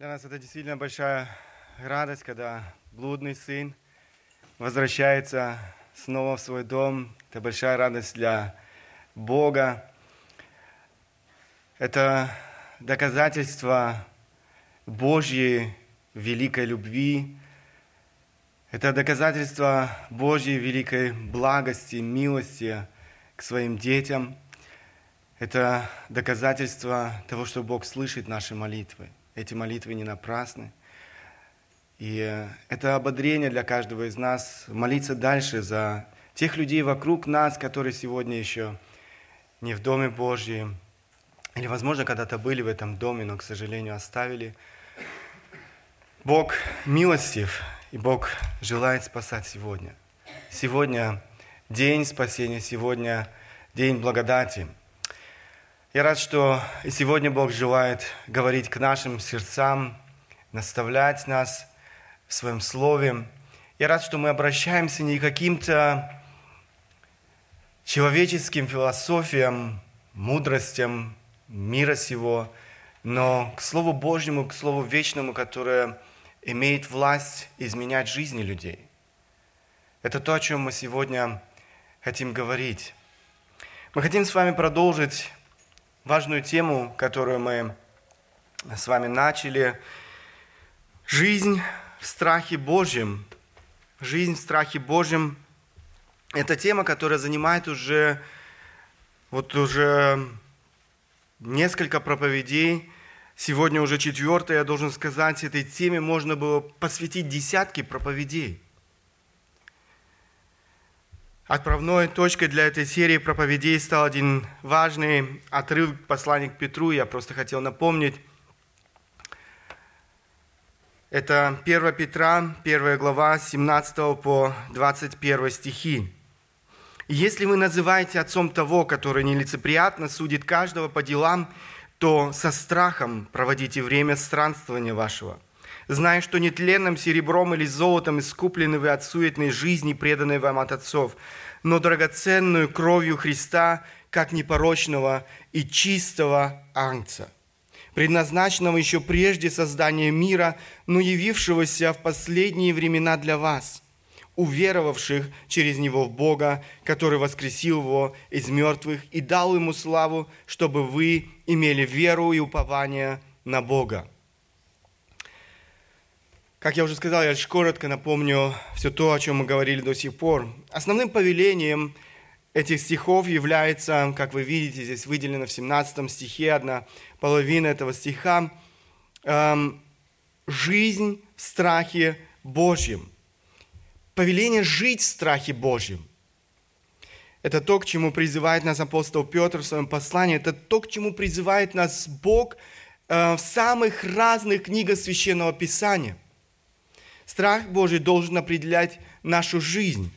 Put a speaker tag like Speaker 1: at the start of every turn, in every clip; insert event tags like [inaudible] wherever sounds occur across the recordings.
Speaker 1: Для нас это действительно большая радость, когда блудный сын возвращается снова в свой дом. Это большая радость для Бога. Это доказательство Божьей великой любви. Это доказательство Божьей великой благости, милости к своим детям. Это доказательство того, что Бог слышит наши молитвы. Эти молитвы не напрасны. И э, это ободрение для каждого из нас молиться дальше за тех людей вокруг нас, которые сегодня еще не в Доме Божьем, или, возможно, когда-то были в этом доме, но, к сожалению, оставили. Бог милостив, и Бог желает спасать сегодня. Сегодня день спасения, сегодня день благодати. Я рад, что и сегодня Бог желает говорить к нашим сердцам, наставлять нас в Своем Слове. Я рад, что мы обращаемся не к каким-то человеческим философиям, мудростям мира сего, но к Слову Божьему, к Слову Вечному, которое имеет власть изменять жизни людей. Это то, о чем мы сегодня хотим говорить. Мы хотим с вами продолжить важную тему, которую мы с вами начали. Жизнь в страхе Божьем. Жизнь в страхе Божьем – это тема, которая занимает уже, вот уже несколько проповедей. Сегодня уже четвертая, я должен сказать, этой теме можно было посвятить десятки проповедей. Отправной точкой для этой серии проповедей стал один важный отрывок послания к Петру. Я просто хотел напомнить. Это 1 Петра, 1 глава, 17 по 21 стихи. «Если вы называете отцом того, который нелицеприятно судит каждого по делам, то со страхом проводите время странствования вашего, зная, что нетленным серебром или золотом искуплены вы от суетной жизни, преданной вам от отцов, но драгоценную кровью Христа, как непорочного и чистого ангца, предназначенного еще прежде создания мира, но явившегося в последние времена для вас, уверовавших через Него в Бога, который воскресил Его из мертвых и дал Ему славу, чтобы вы имели веру и упование на Бога как я уже сказал, я лишь коротко напомню все то, о чем мы говорили до сих пор. Основным повелением этих стихов является, как вы видите, здесь выделено в 17 стихе одна половина этого стиха, эм, жизнь в страхе Божьем. Повеление жить в страхе Божьем. Это то, к чему призывает нас апостол Петр в своем послании. Это то, к чему призывает нас Бог э, в самых разных книгах Священного Писания. Страх Божий должен определять нашу жизнь.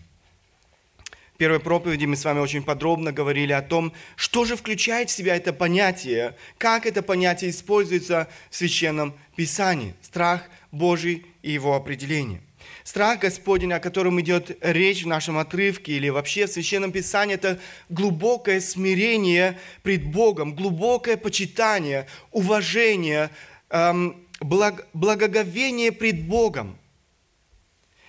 Speaker 1: В первой проповеди мы с вами очень подробно говорили о том, что же включает в себя это понятие, как это понятие используется в Священном Писании. Страх Божий и его определение. Страх Господень, о котором идет речь в нашем отрывке или вообще в Священном Писании, это глубокое смирение пред Богом, глубокое почитание, уважение, эм, благоговение пред Богом –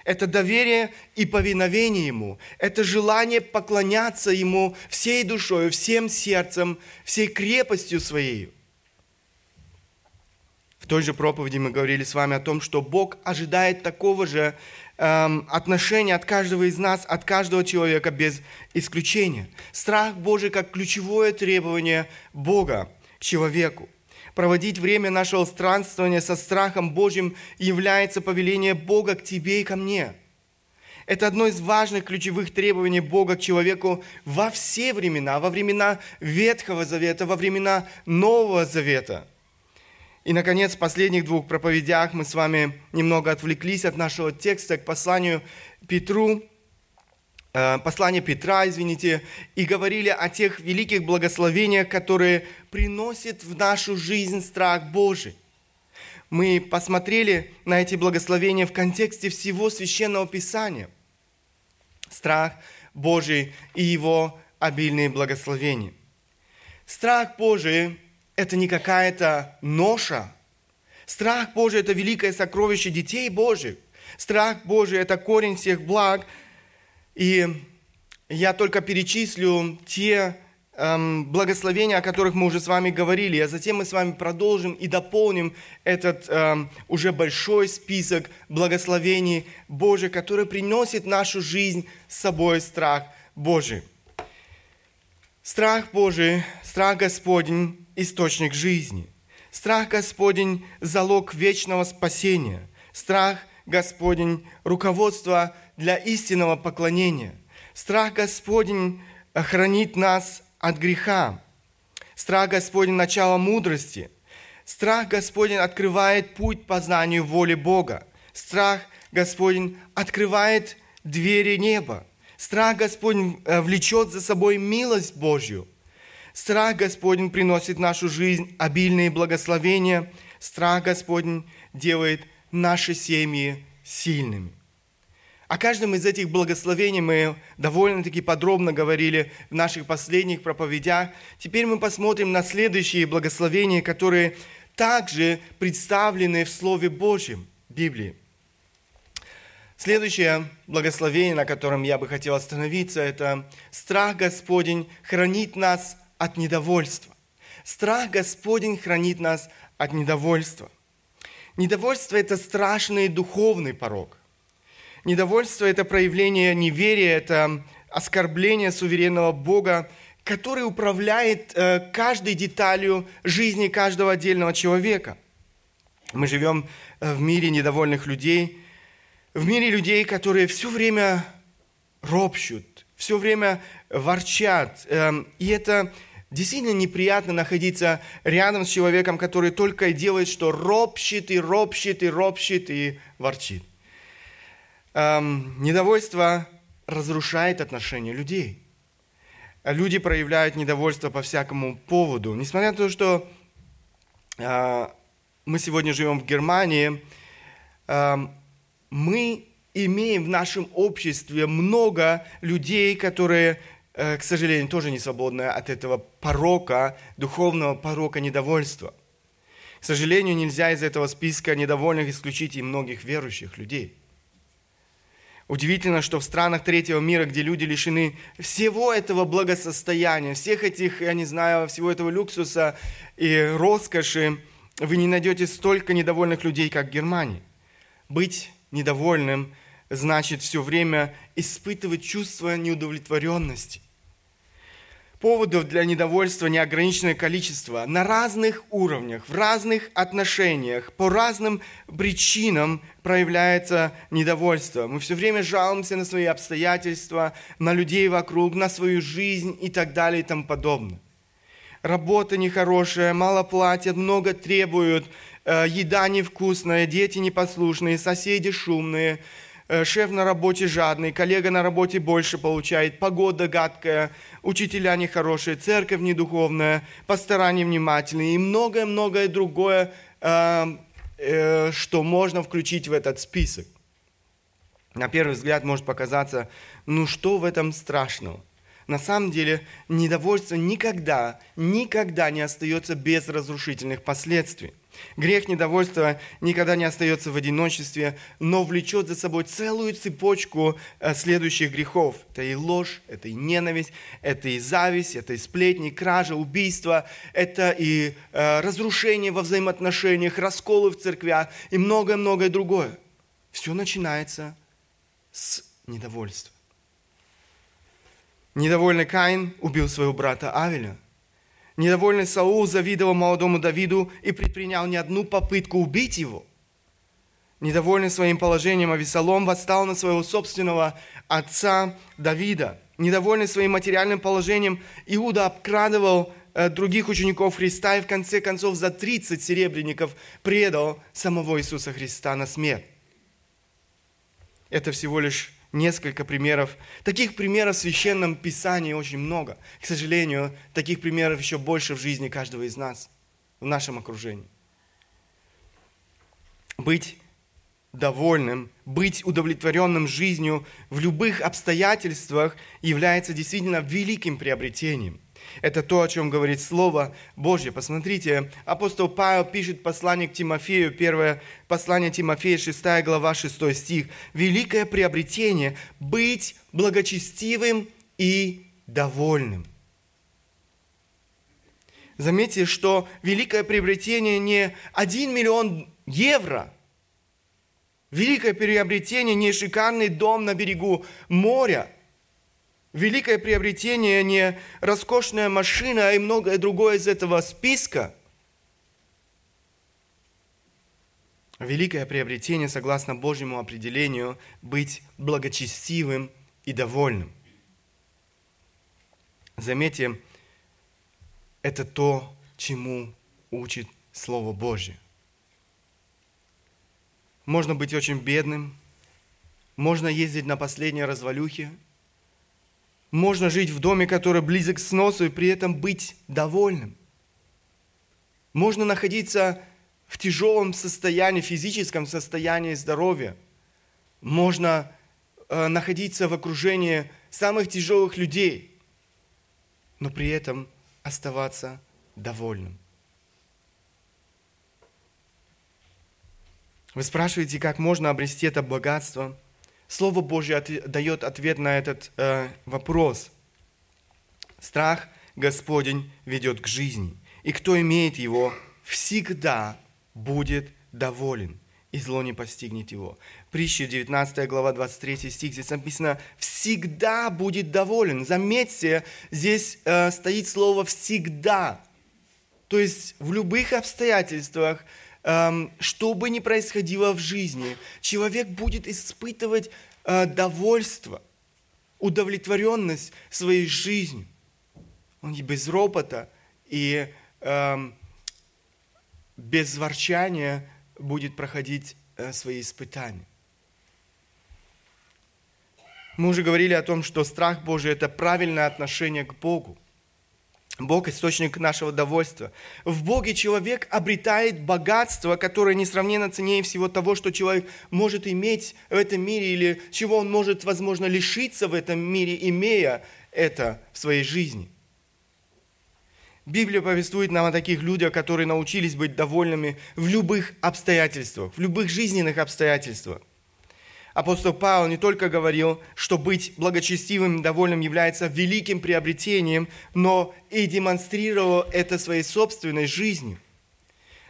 Speaker 1: это доверие и повиновение Ему, это желание поклоняться Ему всей душой, всем сердцем, всей крепостью своей. В той же проповеди мы говорили с вами о том, что Бог ожидает такого же эм, отношения от каждого из нас, от каждого человека без исключения. Страх Божий как ключевое требование Бога к человеку проводить время нашего странствования со страхом Божьим является повеление Бога к тебе и ко мне. Это одно из важных ключевых требований Бога к человеку во все времена, во времена Ветхого Завета, во времена Нового Завета. И, наконец, в последних двух проповедях мы с вами немного отвлеклись от нашего текста к посланию Петру – послание Петра, извините, и говорили о тех великих благословениях, которые приносят в нашу жизнь страх Божий. Мы посмотрели на эти благословения в контексте всего Священного Писания. Страх Божий и его обильные благословения. Страх Божий – это не какая-то ноша. Страх Божий – это великое сокровище детей Божьих. Страх Божий – это корень всех благ. И я только перечислю те эм, благословения, о которых мы уже с вами говорили, а затем мы с вами продолжим и дополним этот эм, уже большой список благословений Божьих, который приносит в нашу жизнь с собой страх Божий. Страх Божий, страх Господень – источник жизни. Страх Господень – залог вечного спасения. Страх Господень – руководство для истинного поклонения. Страх Господень хранит нас от греха. Страх Господень – начало мудрости. Страх Господень открывает путь познанию воли Бога. Страх Господень открывает двери неба. Страх Господень э, влечет за собой милость Божью. Страх Господень приносит в нашу жизнь обильные благословения. Страх Господень делает наши семьи сильными. О каждом из этих благословений мы довольно-таки подробно говорили в наших последних проповедях. Теперь мы посмотрим на следующие благословения, которые также представлены в Слове Божьем, Библии. Следующее благословение, на котором я бы хотел остановиться, это страх Господень хранит нас от недовольства. Страх Господень хранит нас от недовольства. Недовольство – это страшный духовный порог. Недовольство – это проявление неверия, это оскорбление суверенного Бога, который управляет э, каждой деталью жизни каждого отдельного человека. Мы живем э, в мире недовольных людей – в мире людей, которые все время ропщут, все время ворчат. Эм, и это действительно неприятно находиться рядом с человеком, который только и делает, что ропщет и ропщет и ропщет и ворчит. Эм, недовольство разрушает отношения людей. Люди проявляют недовольство по всякому поводу. Несмотря на то, что э, мы сегодня живем в Германии, эм, мы имеем в нашем обществе много людей, которые, э, к сожалению, тоже не свободны от этого порока, духовного порока недовольства. К сожалению, нельзя из этого списка недовольных исключить и многих верующих людей. Удивительно, что в странах третьего мира, где люди лишены всего этого благосостояния, всех этих, я не знаю, всего этого люксуса и роскоши, вы не найдете столько недовольных людей, как в Германии. Быть недовольным значит все время испытывать чувство неудовлетворенности. Поводов для недовольства неограниченное количество на разных уровнях, в разных отношениях, по разным причинам проявляется недовольство. Мы все время жалуемся на свои обстоятельства, на людей вокруг, на свою жизнь и так далее и тому подобное. Работа нехорошая, мало платят, много требуют, Э, еда невкусная, дети непослушные, соседи шумные, э, шеф на работе жадный, коллега на работе больше получает, погода гадкая, учителя нехорошие, церковь недуховная, пастора невнимательные и многое-многое другое, э, что можно включить в этот список. На первый взгляд может показаться, ну что в этом страшного? На самом деле недовольство никогда, никогда не остается без разрушительных последствий. Грех недовольства никогда не остается в одиночестве, но влечет за собой целую цепочку э, следующих грехов. Это и ложь, это и ненависть, это и зависть, это и сплетни, кража, убийство, это и э, разрушение во взаимоотношениях, расколы в церквях и многое-многое другое. Все начинается с недовольства. Недовольный Каин убил своего брата Авеля – Недовольный Саул завидовал молодому Давиду и предпринял не одну попытку убить его. Недовольный своим положением Авесолом восстал на своего собственного отца Давида. Недовольный своим материальным положением Иуда обкрадывал э, других учеников Христа и в конце концов за 30 серебряников предал самого Иисуса Христа на смерть. Это всего лишь несколько примеров. Таких примеров в Священном Писании очень много. К сожалению, таких примеров еще больше в жизни каждого из нас, в нашем окружении. Быть довольным, быть удовлетворенным жизнью в любых обстоятельствах является действительно великим приобретением. Это то, о чем говорит Слово Божье. Посмотрите, апостол Павел пишет послание к Тимофею, первое послание Тимофея, 6 глава, 6 стих. «Великое приобретение – быть благочестивым и довольным». Заметьте, что великое приобретение не 1 миллион евро. Великое приобретение не шикарный дом на берегу моря – Великое приобретение не роскошная машина, а и многое другое из этого списка. Великое приобретение, согласно Божьему определению, быть благочестивым и довольным. Заметьте, это то, чему учит Слово Божье. Можно быть очень бедным, можно ездить на последней развалюхе – можно жить в доме, который близок к сносу, и при этом быть довольным. Можно находиться в тяжелом состоянии, физическом состоянии здоровья. Можно э, находиться в окружении самых тяжелых людей, но при этом оставаться довольным. Вы спрашиваете, как можно обрести это богатство – Слово Божье дает ответ на этот э, вопрос. Страх Господень ведет к жизни, и кто имеет его, всегда будет доволен, и зло не постигнет его. Притча 19 глава 23 стих, здесь написано «всегда будет доволен». Заметьте, здесь э, стоит слово «всегда». То есть в любых обстоятельствах – что бы ни происходило в жизни, человек будет испытывать э, довольство, удовлетворенность своей жизнью. Он и без ропота, и эм, без ворчания будет проходить э, свои испытания. Мы уже говорили о том, что страх Божий – это правильное отношение к Богу – Бог – источник нашего довольства. В Боге человек обретает богатство, которое несравненно ценнее всего того, что человек может иметь в этом мире, или чего он может, возможно, лишиться в этом мире, имея это в своей жизни. Библия повествует нам о таких людях, которые научились быть довольными в любых обстоятельствах, в любых жизненных обстоятельствах апостол Павел не только говорил, что быть благочестивым и довольным является великим приобретением, но и демонстрировал это своей собственной жизнью.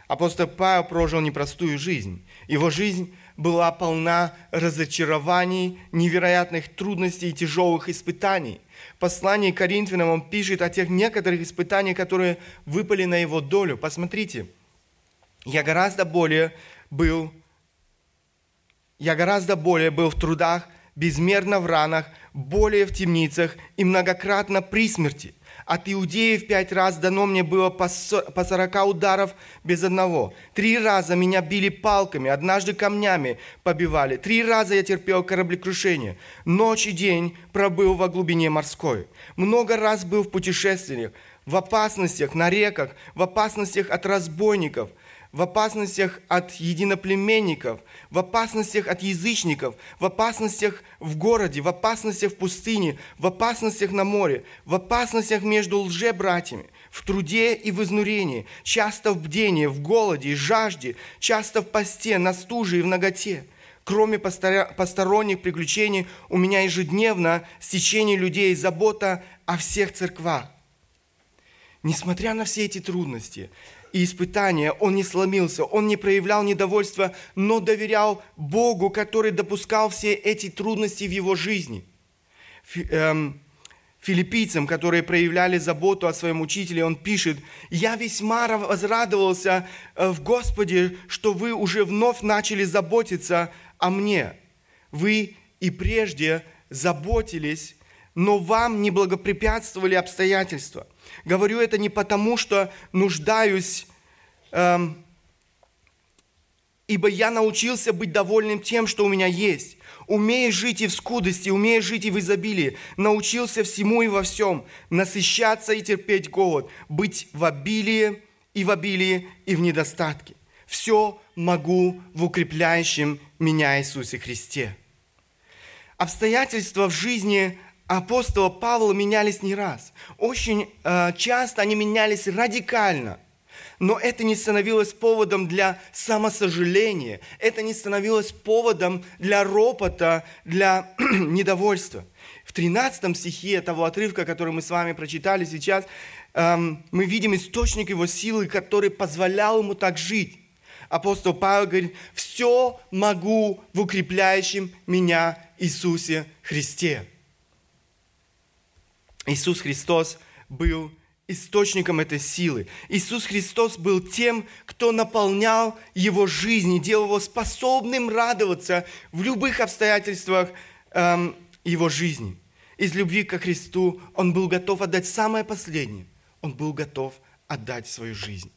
Speaker 1: Апостол Павел прожил непростую жизнь. Его жизнь была полна разочарований, невероятных трудностей и тяжелых испытаний. В послании к Коринфянам он пишет о тех некоторых испытаниях, которые выпали на его долю. Посмотрите, я гораздо более был я гораздо более был в трудах, безмерно в ранах, более в темницах и многократно при смерти. От иудеев пять раз дано мне было по сорока ударов без одного. Три раза меня били палками, однажды камнями побивали. Три раза я терпел кораблекрушение. Ночь и день пробыл во глубине морской. Много раз был в путешествиях, в опасностях на реках, в опасностях от разбойников – в опасностях от единоплеменников, в опасностях от язычников, в опасностях в городе, в опасностях в пустыне, в опасностях на море, в опасностях между лжебратьями, в труде и в изнурении, часто в бдении, в голоде и жажде, часто в посте, на стуже и в ноготе. Кроме посторонних приключений, у меня ежедневно стечение людей, забота о всех церквах. Несмотря на все эти трудности, и испытания, он не сломился, он не проявлял недовольства, но доверял Богу, который допускал все эти трудности в его жизни. Эм, филиппийцам, которые проявляли заботу о своем учителе, он пишет, «Я весьма возрадовался э, в Господе, что вы уже вновь начали заботиться о мне. Вы и прежде заботились, но вам не благопрепятствовали обстоятельства». Говорю это не потому, что нуждаюсь, эм, ибо я научился быть довольным тем, что у меня есть. Умея жить и в скудости, умея жить и в изобилии, научился всему и во всем, насыщаться и терпеть голод, быть в обилии и в обилии и в недостатке. Все могу в укрепляющем меня Иисусе Христе. Обстоятельства в жизни апостола Павла менялись не раз. Очень э, часто они менялись радикально. Но это не становилось поводом для самосожаления. Это не становилось поводом для ропота, для [clears throat] недовольства. В 13 стихе того отрывка, который мы с вами прочитали сейчас, эм, мы видим источник его силы, который позволял ему так жить. Апостол Павел говорит, все могу в укрепляющем меня Иисусе Христе. Иисус Христос был источником этой силы. Иисус Христос был тем, кто наполнял его жизнь и делал его способным радоваться в любых обстоятельствах эм, его жизни. Из любви ко Христу он был готов отдать самое последнее. Он был готов отдать свою жизнь.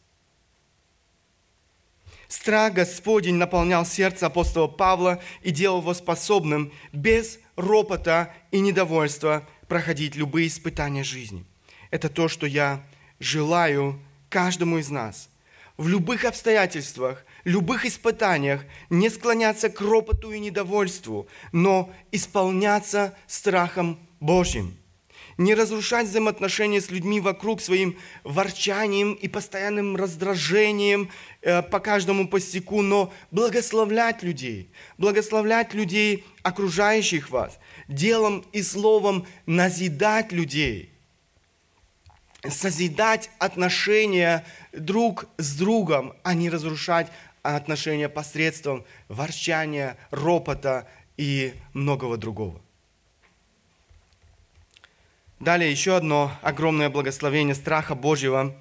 Speaker 1: Страх Господень наполнял сердце апостола Павла и делал его способным без ропота и недовольства проходить любые испытания жизни. Это то, что я желаю каждому из нас. В любых обстоятельствах, любых испытаниях не склоняться к ропоту и недовольству, но исполняться страхом Божьим. Не разрушать взаимоотношения с людьми вокруг своим ворчанием и постоянным раздражением э, по каждому постику, но благословлять людей, благословлять людей, окружающих вас, делом и словом назидать людей, созидать отношения друг с другом, а не разрушать отношения посредством ворчания, ропота и многого другого. Далее еще одно огромное благословение страха Божьего.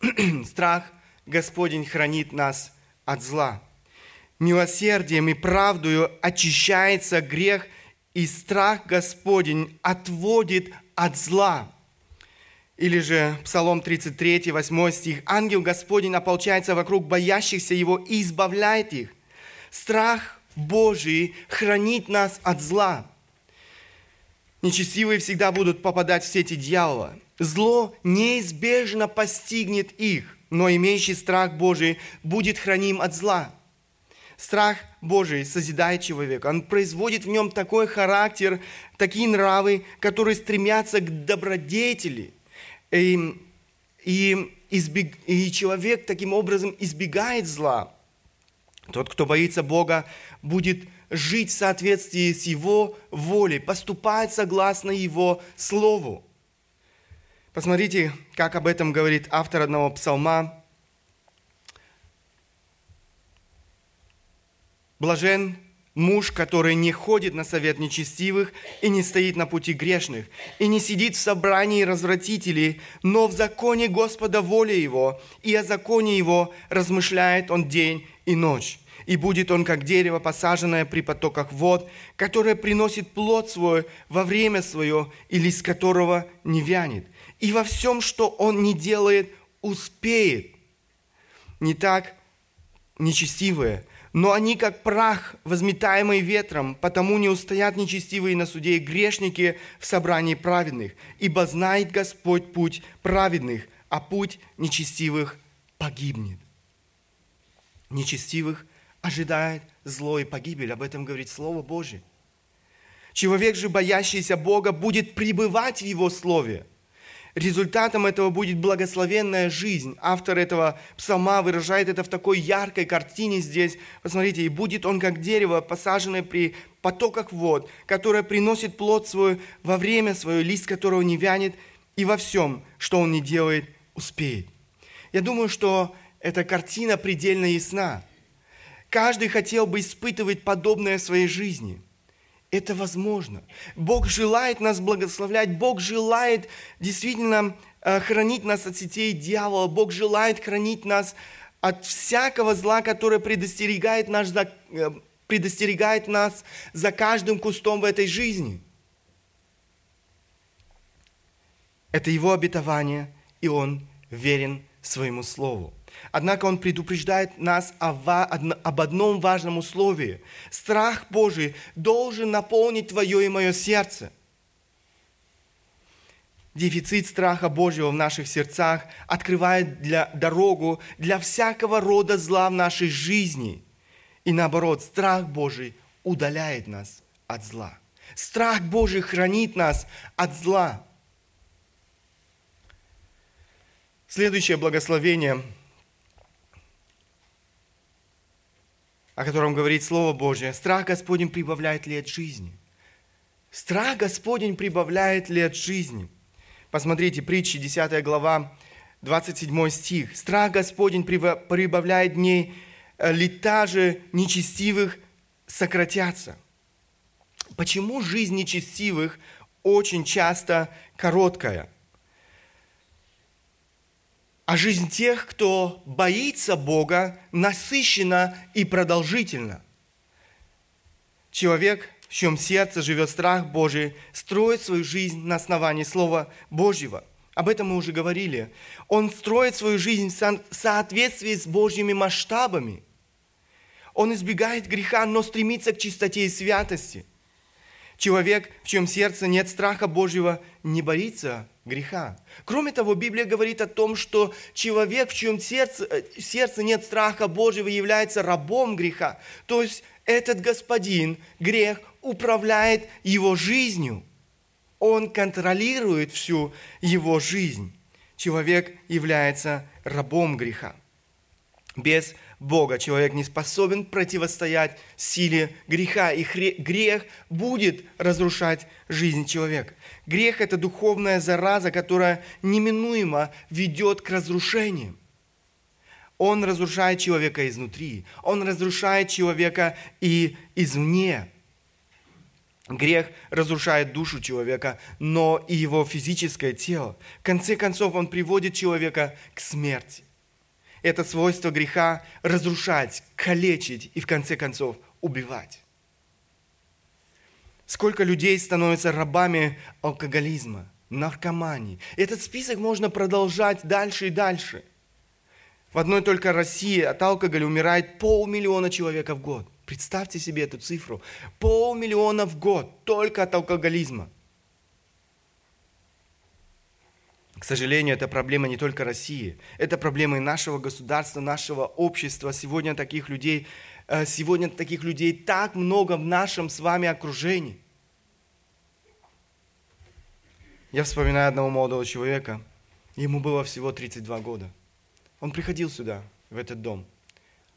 Speaker 1: [clears throat] Страх Господень хранит нас от зла милосердием и правдою очищается грех, и страх Господень отводит от зла. Или же Псалом 33, 8 стих. «Ангел Господень ополчается вокруг боящихся Его и избавляет их». Страх Божий хранит нас от зла. Нечестивые всегда будут попадать в сети дьявола. Зло неизбежно постигнет их, но имеющий страх Божий будет храним от зла – страх Божий созидает человека. Он производит в нем такой характер, такие нравы, которые стремятся к добродетели. И, и, избег, и человек таким образом избегает зла. Тот, кто боится Бога, будет жить в соответствии с Его волей, поступать согласно Его Слову. Посмотрите, как об этом говорит автор одного псалма, Блажен муж, который не ходит на совет нечестивых и не стоит на пути грешных, и не сидит в собрании развратителей, но в законе Господа воля его, и о законе его размышляет он день и ночь. И будет он, как дерево, посаженное при потоках вод, которое приносит плод свой во время свое, и лист которого не вянет. И во всем, что он не делает, успеет. Не так нечестивые, но они, как прах, возметаемый ветром, потому не устоят нечестивые на суде и грешники в собрании праведных. Ибо знает Господь путь праведных, а путь нечестивых погибнет. Нечестивых ожидает зло и погибель. Об этом говорит Слово Божье. Человек же, боящийся Бога, будет пребывать в Его Слове – Результатом этого будет благословенная жизнь. Автор этого псалма выражает это в такой яркой картине здесь. Посмотрите, и будет он как дерево, посаженное при потоках вод, которое приносит плод свой во время свое, лист которого не вянет, и во всем, что он не делает, успеет. Я думаю, что эта картина предельно ясна. Каждый хотел бы испытывать подобное в своей жизни – это возможно. Бог желает нас благословлять. Бог желает действительно э, хранить нас от сетей дьявола. Бог желает хранить нас от всякого зла, которое предостерегает, наш э, предостерегает нас за каждым кустом в этой жизни. Это Его обетование, и Он верен своему Слову. Однако он предупреждает нас об одном важном условии. Страх Божий должен наполнить твое и мое сердце. Дефицит страха Божьего в наших сердцах открывает для, дорогу для всякого рода зла в нашей жизни. И наоборот, страх Божий удаляет нас от зла. Страх Божий хранит нас от зла. Следующее благословение, о котором говорит Слово Божье. Страх Господень прибавляет лет жизни. Страх Господень прибавляет лет жизни. Посмотрите, притчи, 10 глава, 27 стих. Страх Господень прибавляет дней, э, лета же нечестивых сократятся. Почему жизнь нечестивых очень часто короткая? А жизнь тех, кто боится Бога, насыщена и продолжительна. Человек, в чьем сердце живет страх Божий, строит свою жизнь на основании Слова Божьего. Об этом мы уже говорили. Он строит свою жизнь в соответствии с Божьими масштабами. Он избегает греха, но стремится к чистоте и святости. Человек, в чьем сердце нет страха Божьего, не боится греха. Кроме того, Библия говорит о том, что человек, в чьем сердце, э, сердце нет страха Божьего, является рабом греха. То есть этот господин, грех, управляет его жизнью. Он контролирует всю его жизнь. Человек является рабом греха. Без Бога человек не способен противостоять силе греха, и грех будет разрушать жизнь человека. Грех – это духовная зараза, которая неминуемо ведет к разрушению. Он разрушает человека изнутри, он разрушает человека и извне. Грех разрушает душу человека, но и его физическое тело. В конце концов, он приводит человека к смерти. Это свойство греха разрушать, калечить и в конце концов убивать. Сколько людей становятся рабами алкоголизма, наркомании. Этот список можно продолжать дальше и дальше. В одной только России от алкоголя умирает полмиллиона человек в год. Представьте себе эту цифру. Полмиллиона в год только от алкоголизма – К сожалению, это проблема не только России, это проблема и нашего государства, нашего общества. Сегодня таких людей, э, сегодня таких людей так много в нашем с вами окружении. Я вспоминаю одного молодого человека, ему было всего 32 года. Он приходил сюда, в этот дом.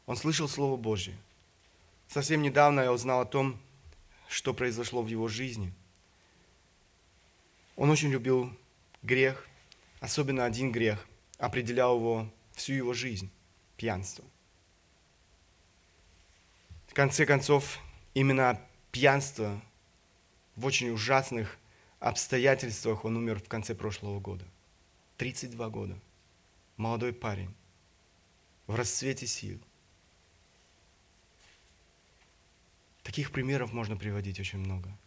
Speaker 1: Он слышал Слово Божье. Совсем недавно я узнал о том, что произошло в его жизни. Он очень любил грех, особенно один грех определял его всю его жизнь – пьянство. В конце концов, именно пьянство в очень ужасных обстоятельствах он умер в конце прошлого года. 32 года. Молодой парень. В расцвете сил. Таких примеров можно приводить очень много –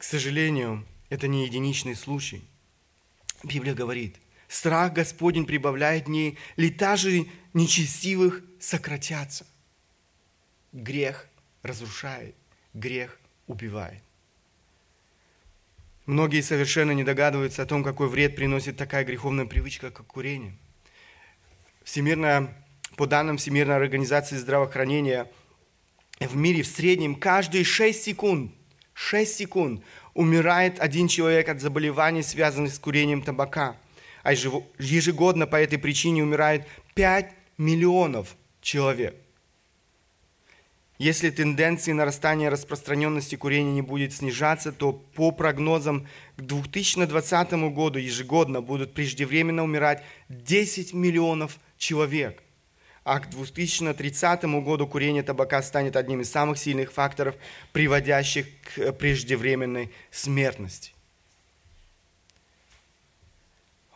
Speaker 1: К сожалению, это не единичный случай. Библия говорит, страх Господень прибавляет дней, лета же нечестивых сократятся. Грех разрушает, грех убивает. Многие совершенно не догадываются о том, какой вред приносит такая греховная привычка, как курение. Всемирная, по данным Всемирной организации здравоохранения, в мире в среднем каждые 6 секунд 6 секунд умирает один человек от заболеваний, связанных с курением табака. А ежегодно по этой причине умирает 5 миллионов человек. Если тенденции нарастания распространенности курения не будет снижаться, то по прогнозам к 2020 году ежегодно будут преждевременно умирать 10 миллионов человек – а к 2030 году курение табака станет одним из самых сильных факторов, приводящих к преждевременной смертности.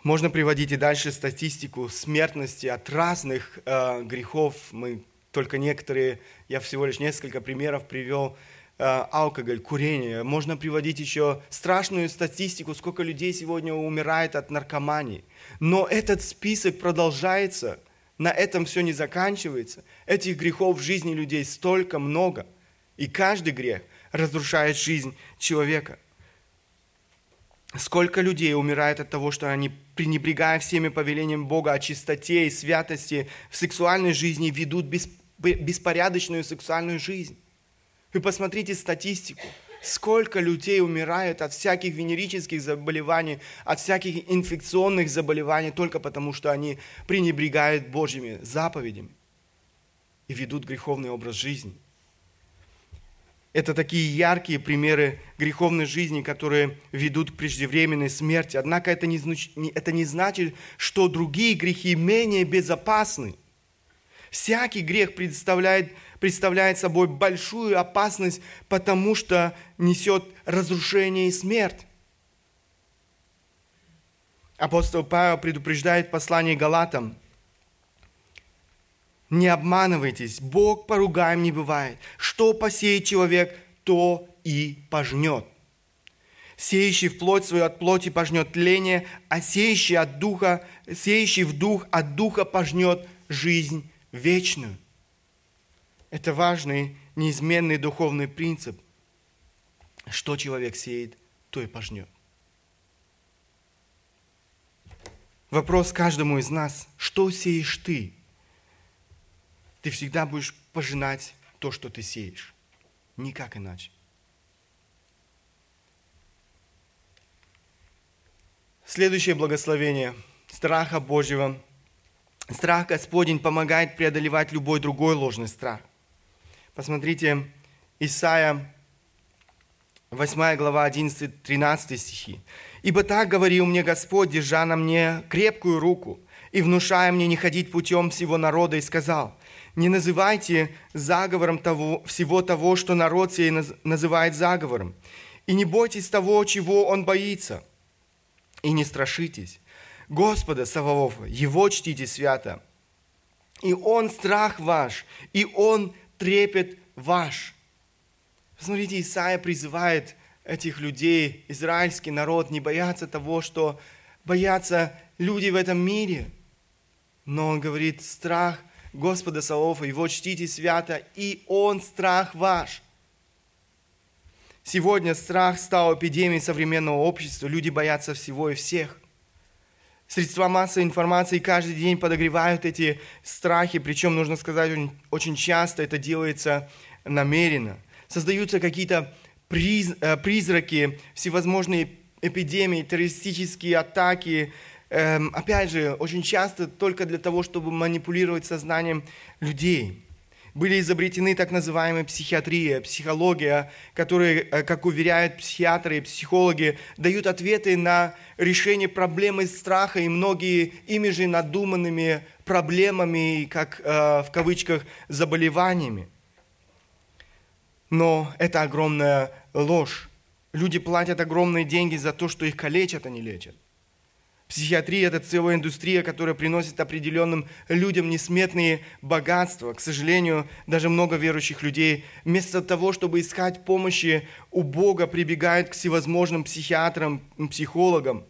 Speaker 1: Можно приводить и дальше статистику смертности от разных э, грехов. Мы только некоторые, я всего лишь несколько примеров привел. Э, алкоголь, курение. Можно приводить еще страшную статистику, сколько людей сегодня умирает от наркомании. Но этот список продолжается – на этом все не заканчивается. Этих грехов в жизни людей столько много. И каждый грех разрушает жизнь человека. Сколько людей умирает от того, что они, пренебрегая всеми повелениями Бога о чистоте и святости в сексуальной жизни, ведут беспорядочную сексуальную жизнь. Вы посмотрите статистику. Сколько людей умирают от всяких венерических заболеваний, от всяких инфекционных заболеваний, только потому что они пренебрегают Божьими заповедями и ведут греховный образ жизни. Это такие яркие примеры греховной жизни, которые ведут к преждевременной смерти. Однако это не, это не значит, что другие грехи менее безопасны. Всякий грех представляет представляет собой большую опасность, потому что несет разрушение и смерть. Апостол Павел предупреждает послание Галатам. Не обманывайтесь, Бог поругаем не бывает. Что посеет человек, то и пожнет. Сеющий в плоть свою от плоти пожнет тление, а сеющий, от духа, сеющий в дух от духа пожнет жизнь вечную. Это важный, неизменный духовный принцип. Что человек сеет, то и пожнет. Вопрос каждому из нас, что сеешь ты? Ты всегда будешь пожинать то, что ты сеешь. Никак иначе. Следующее благословение страха Божьего. Страх Господень помогает преодолевать любой другой ложный страх. Посмотрите, Исайя, 8 глава, 11-13 стихи. «Ибо так говорил мне Господь, держа на мне крепкую руку, и внушая мне не ходить путем всего народа, и сказал, не называйте заговором того, всего того, что народ сей называет заговором, и не бойтесь того, чего он боится, и не страшитесь. Господа Саваофа, Его чтите свято, и Он страх ваш, и Он трепет ваш. Посмотрите, Исаия призывает этих людей, израильский народ, не бояться того, что боятся люди в этом мире. Но он говорит, страх Господа Саофа, его чтите свято, и он страх ваш. Сегодня страх стал эпидемией современного общества. Люди боятся всего и всех. Средства массовой информации каждый день подогревают эти страхи, причем, нужно сказать, очень часто это делается намеренно. Создаются какие-то приз, э, призраки, всевозможные эпидемии, террористические атаки, эм, опять же, очень часто только для того, чтобы манипулировать сознанием людей были изобретены так называемая психиатрия, психология, которые, э, как уверяют психиатры и психологи, дают ответы на решение проблемы страха и многие ими же надуманными проблемами, как э, в кавычках, заболеваниями. Но это огромная ложь. Люди платят огромные деньги за то, что их калечат, а не лечат. Психиатрия – это целая индустрия, которая приносит определенным людям несметные богатства. К сожалению, даже много верующих людей вместо того, чтобы искать помощи у Бога, прибегают к всевозможным психиатрам, психологам.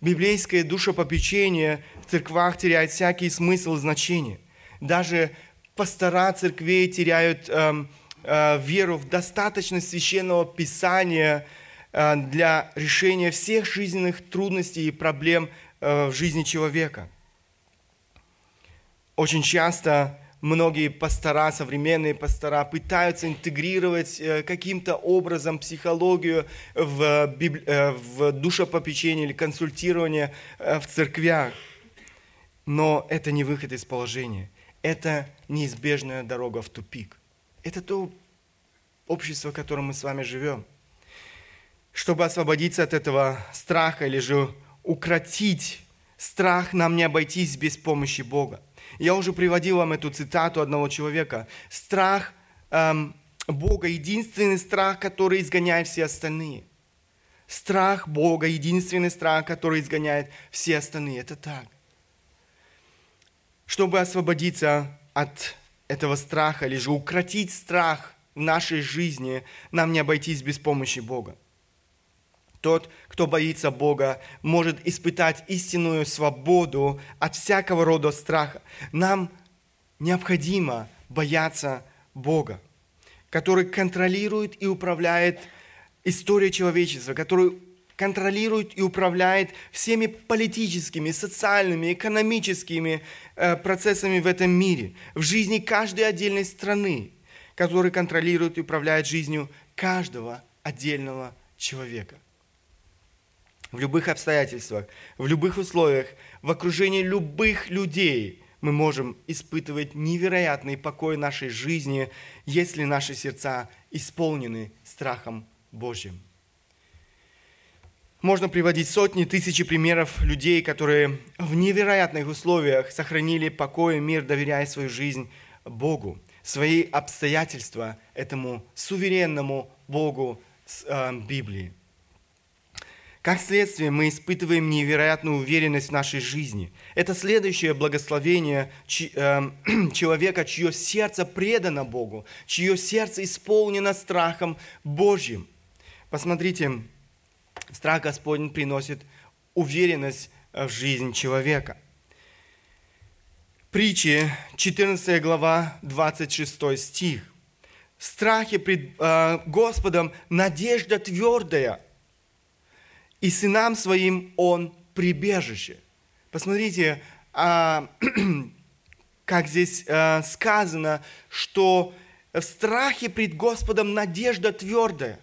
Speaker 1: Библейское душепопечение в церквах теряет всякий смысл и значение. Даже пастора церквей теряют э, э, веру в достаточность священного писания – Э, для решения всех жизненных трудностей и проблем в жизни человека. Очень часто многие пастора, современные пастора пытаются интегрировать э, каким-то образом психологию в, библи... в душепопечение или консультирование в церквях. Но это не выход из положения. Это неизбежная дорога в тупик. Это то общество, в котором мы с вами живем – чтобы освободиться от этого страха или же укротить страх, нам не обойтись без помощи Бога. Я уже приводил вам эту цитату одного человека. Страх эм, Бога – единственный страх, который изгоняет все остальные. Страх Бога – единственный страх, который изгоняет все остальные. Это так. Чтобы освободиться от этого страха, или же укротить страх в нашей жизни, нам не обойтись без помощи Бога. Тот, кто боится Бога, может испытать истинную свободу от всякого рода страха. Нам необходимо бояться Бога, который контролирует и управляет историей человечества, который контролирует и управляет всеми политическими, социальными, экономическими э, процессами в этом мире, в жизни каждой отдельной страны, который контролирует и управляет жизнью каждого отдельного человека. В любых обстоятельствах, в любых условиях, в окружении любых людей мы можем испытывать невероятный покой нашей жизни, если наши сердца исполнены страхом Божьим. Можно приводить сотни, тысячи примеров людей, которые в невероятных условиях сохранили покой и мир, доверяя свою жизнь Богу, свои обстоятельства этому суверенному Богу с э, Библии. Как следствие, мы испытываем невероятную уверенность в нашей жизни. Это следующее благословение э, [clears throat] человека, чье сердце предано Богу, чье сердце исполнено страхом Божьим. Посмотрите, страх Господень приносит уверенность в жизнь человека. Притчи, 14 глава, 26 стих. В страхе пред э, Господом надежда твердая – и сынам своим он прибежище. Посмотрите, а, [clears throat] как здесь а, сказано, что в страхе пред Господом надежда твердая.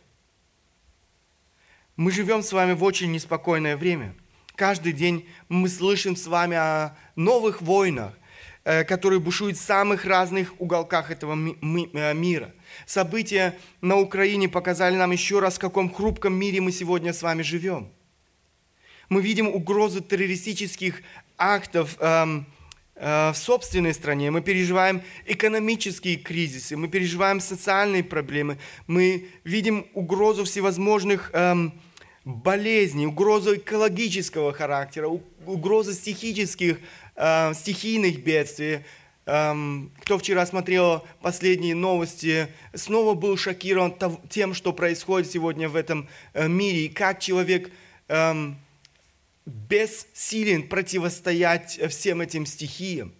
Speaker 1: Мы живем с вами в очень неспокойное время. Каждый день мы слышим с вами о новых войнах, э, которые бушуют в самых разных уголках этого э, мира – События на Украине показали нам еще раз, в каком хрупком мире мы сегодня с вами живем. Мы видим угрозу террористических актов эм, э, в собственной стране, мы переживаем экономические кризисы, мы переживаем социальные проблемы, мы видим угрозу всевозможных эм, болезней, угрозу экологического характера, угрозу стихических, э, стихийных бедствий, Эм, кто вчера смотрел последние новости, снова был шокирован тем, что происходит сегодня в этом э, мире, и как человек эм, бессилен противостоять всем этим стихиям.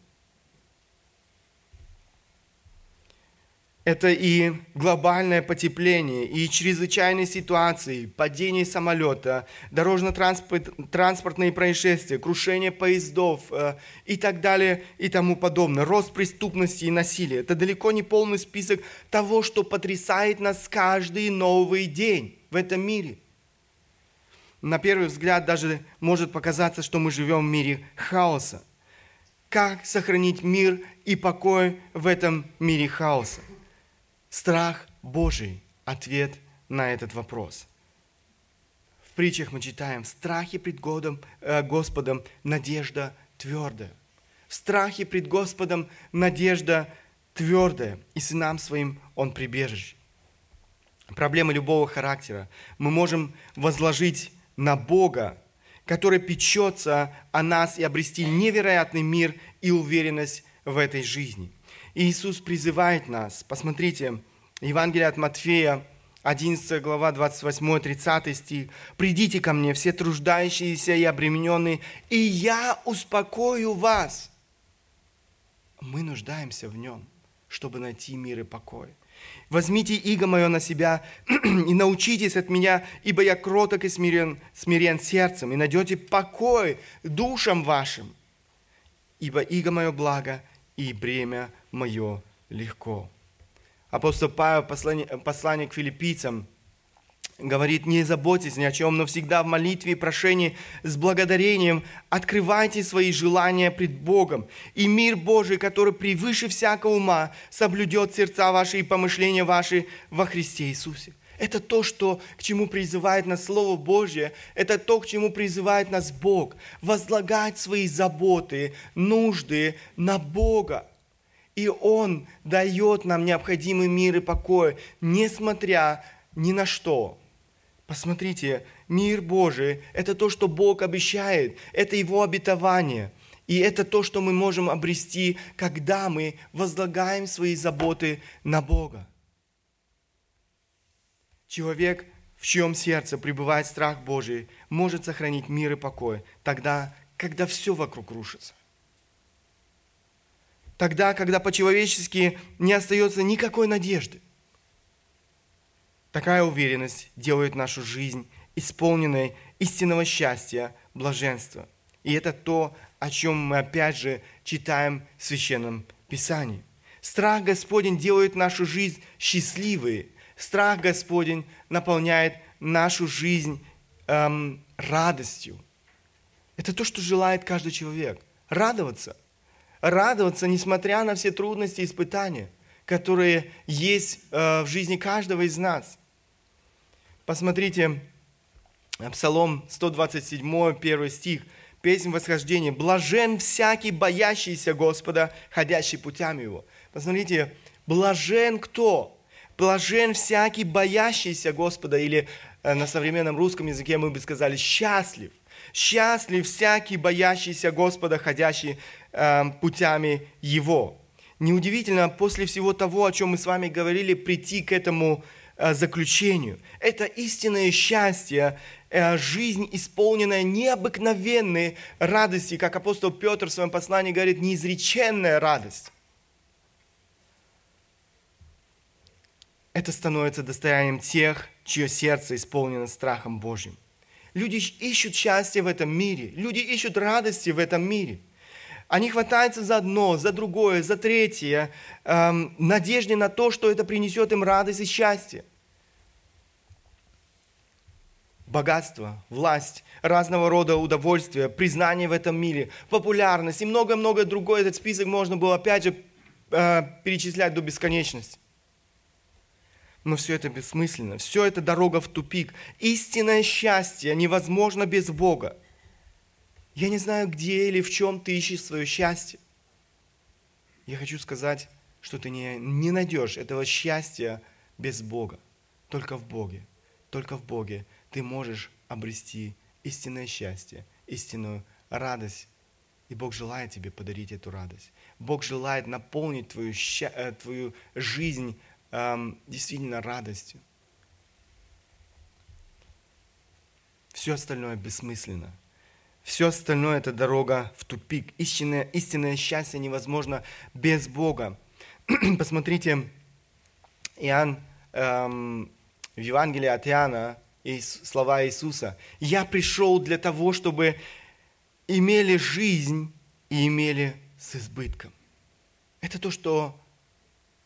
Speaker 1: Это и глобальное потепление, и чрезвычайные ситуации, падение самолета, дорожно-транспортные происшествия, крушение поездов э, и так далее и тому подобное, рост преступности и насилия. Это далеко не полный список того, что потрясает нас каждый новый день в этом мире. На первый взгляд даже может показаться, что мы живем в мире хаоса. Как сохранить мир и покой в этом мире хаоса? Страх Божий – ответ на этот вопрос. В притчах мы читаем «В страхе пред Годом, э, Господом надежда твердая». В страхе пред Господом надежда твердая, и сынам своим Он прибежище. Проблемы любого характера мы можем возложить на Бога, который печется о нас и обрести невероятный мир и уверенность в этой жизни. Иисус призывает нас, посмотрите, Евангелие от Матфея, 11 глава, 28-30 стих. «Придите ко мне, все труждающиеся и обремененные, и я успокою вас». Мы нуждаемся в нем, чтобы найти мир и покой. Возьмите иго мое на себя и научитесь от меня, ибо я кроток и смирен, смирен сердцем, и найдете покой душам вашим. Ибо иго мое благо, и бремя мое легко. Апостол Павел, послание, послание к филиппийцам, говорит, не заботьтесь ни о чем, но всегда в молитве и прошении с благодарением открывайте свои желания пред Богом. И мир Божий, который превыше всякого ума, соблюдет сердца ваши и помышления ваши во Христе Иисусе. Это то, что, к чему призывает нас Слово Божье, это то, к чему призывает нас Бог. Возлагать свои заботы, нужды на Бога. И Он дает нам необходимый мир и покой, несмотря ни на что. Посмотрите, мир Божий – это то, что Бог обещает, это Его обетование. И это то, что мы можем обрести, когда мы возлагаем свои заботы на Бога. Человек, в чьем сердце пребывает страх Божий, может сохранить мир и покой тогда, когда все вокруг рушится. Тогда, когда по-человечески не остается никакой надежды. Такая уверенность делает нашу жизнь исполненной истинного счастья, блаженства. И это то, о чем мы опять же читаем в Священном Писании. Страх Господень делает нашу жизнь счастливой. Страх Господень наполняет нашу жизнь эм, радостью. Это то, что желает каждый человек. Радоваться. Радоваться, несмотря на все трудности и испытания, которые есть э, в жизни каждого из нас. Посмотрите, Псалом 127, первый стих, песнь восхождения. «Блажен всякий, боящийся Господа, ходящий путями Его». Посмотрите, блажен кто? Блажен всякий, боящийся Господа, или э, на современном русском языке мы бы сказали «счастлив». Счастлив всякий, боящийся Господа, ходящий э, путями Его. Неудивительно, после всего того, о чем мы с вами говорили, прийти к этому э, заключению. Это истинное счастье, э, жизнь, исполненная необыкновенной радости, как апостол Петр в своем послании говорит, неизреченная радость. Это становится достоянием тех, чье сердце исполнено страхом Божьим. Люди ищут счастье в этом мире, люди ищут радости в этом мире. Они хватаются за одно, за другое, за третье, эм, надежде на то, что это принесет им радость и счастье. Богатство, власть, разного рода удовольствия, признание в этом мире, популярность и много-много другое. Этот список можно было опять же э, перечислять до бесконечности. Но все это бессмысленно, все это дорога в тупик. Истинное счастье невозможно без Бога. Я не знаю, где или в чем ты ищешь свое счастье. Я хочу сказать, что ты не, не найдешь этого счастья без Бога. Только в Боге. Только в Боге ты можешь обрести истинное счастье, истинную радость. И Бог желает тебе подарить эту радость. Бог желает наполнить твою, э, твою жизнь действительно радостью. Все остальное бессмысленно. Все остальное – это дорога в тупик. Истинное, истинное счастье невозможно без Бога. [clears throat] Посмотрите, Иоанн, эм, в Евангелии от Иоанна, слова Иисуса. «Я пришел для того, чтобы имели жизнь и имели с избытком». Это то, что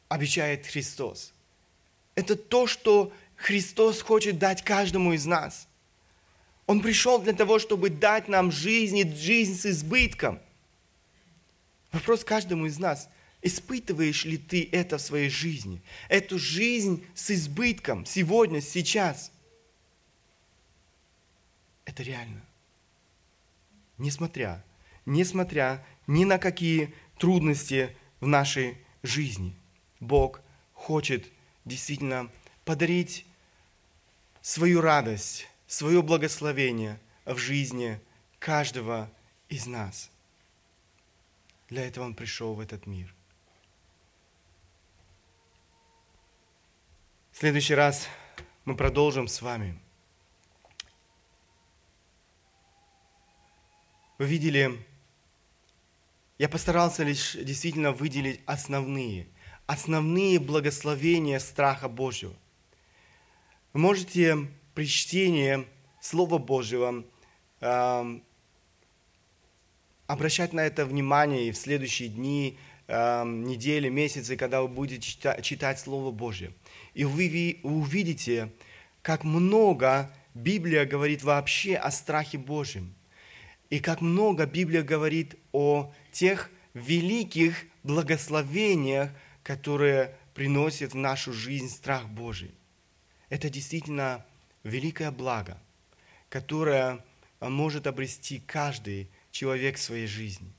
Speaker 1: обещает Христос. Это то, что Христос хочет дать каждому из нас. Он пришел для того, чтобы дать нам жизнь и жизнь с избытком. Вопрос каждому из нас. Испытываешь ли ты это в своей жизни? Эту жизнь с избытком сегодня, сейчас. Это реально. Несмотря, несмотря ни на какие трудности в нашей жизни. Бог хочет действительно подарить свою радость, свое благословение в жизни каждого из нас. Для этого Он пришел в этот мир. В следующий раз мы продолжим с вами. Вы видели, я постарался лишь действительно выделить основные – основные благословения страха Божьего. Вы можете при чтении Слова Божьего э, обращать на это внимание и в следующие дни, э, недели, месяцы, когда вы будете читать, читать Слово Божье. И вы увидите, как много Библия говорит вообще о страхе Божьем. И как много Библия говорит о тех великих благословениях, которое приносит в нашу жизнь страх Божий. Это действительно великое благо, которое может обрести каждый человек в своей жизни.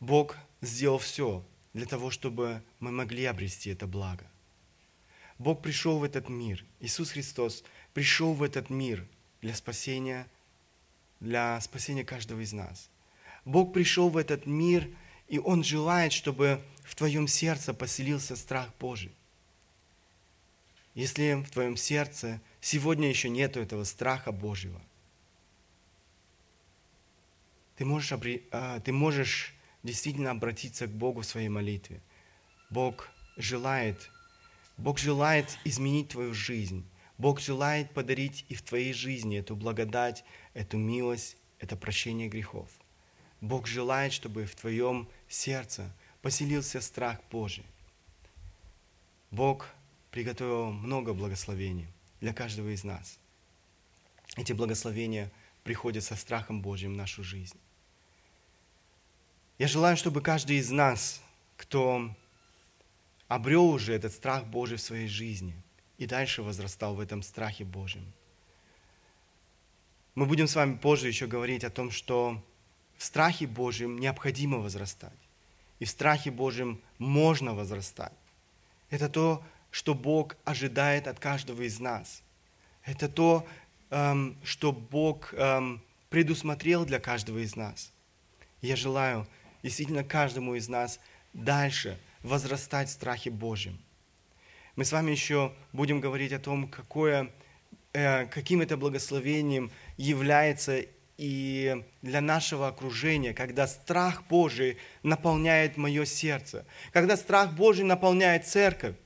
Speaker 1: Бог сделал все для того, чтобы мы могли обрести это благо. Бог пришел в этот мир, Иисус Христос пришел в этот мир для спасения, для спасения каждого из нас. Бог пришел в этот мир, и Он желает, чтобы в твоем сердце поселился страх Божий. Если в твоем сердце сегодня еще нет этого страха Божьего, ты можешь, а, ты можешь действительно обратиться к Богу в своей молитве. Бог желает, Бог желает изменить твою жизнь. Бог желает подарить и в твоей жизни эту благодать, эту милость, это прощение грехов. Бог желает, чтобы в твоем сердце поселился страх Божий. Бог приготовил много благословений для каждого из нас. Эти благословения приходят со страхом Божьим в нашу жизнь. Я желаю, чтобы каждый из нас, кто обрел уже этот страх Божий в своей жизни и дальше возрастал в этом страхе Божьем. Мы будем с вами позже еще говорить о том, что в страхе Божьем необходимо возрастать. И в страхе Божьем можно возрастать. Это то, что Бог ожидает от каждого из нас. Это то, эм, что Бог эм, предусмотрел для каждого из нас. Я желаю действительно каждому из нас дальше возрастать в страхе Божьем. Мы с вами еще будем говорить о том, какое, э, каким это благословением является и для нашего окружения, когда страх Божий наполняет мое сердце, когда страх Божий наполняет церковь.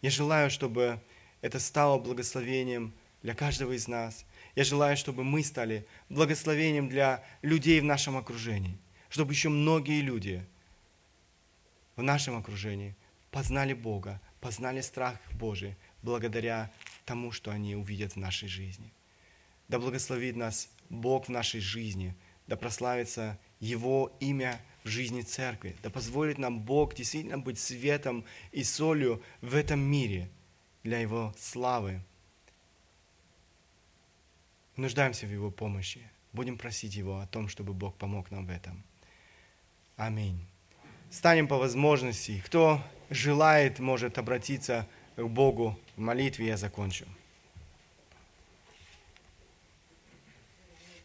Speaker 1: Я желаю, чтобы это стало благословением для каждого из нас. Я желаю, чтобы мы стали благословением для людей в нашем окружении, чтобы еще многие люди в нашем окружении познали Бога, познали страх Божий благодаря тому, что они увидят в нашей жизни. Да благословит нас Бог в нашей жизни, да прославится Его имя в жизни церкви, да позволит нам Бог действительно быть светом и солью в этом мире для Его славы. нуждаемся в Его помощи. Будем просить Его о том, чтобы Бог помог нам в этом. Аминь. Станем по возможности. Кто желает, может обратиться к Богу в молитве. Я закончу.